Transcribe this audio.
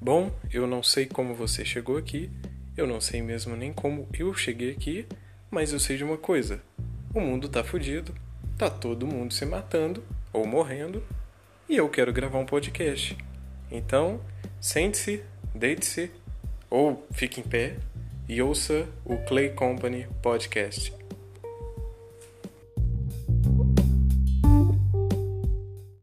Bom, eu não sei como você chegou aqui, eu não sei mesmo nem como eu cheguei aqui, mas eu sei de uma coisa: o mundo tá fudido, tá todo mundo se matando ou morrendo, e eu quero gravar um podcast. Então, sente-se, deite-se ou fique em pé e ouça o Clay Company Podcast.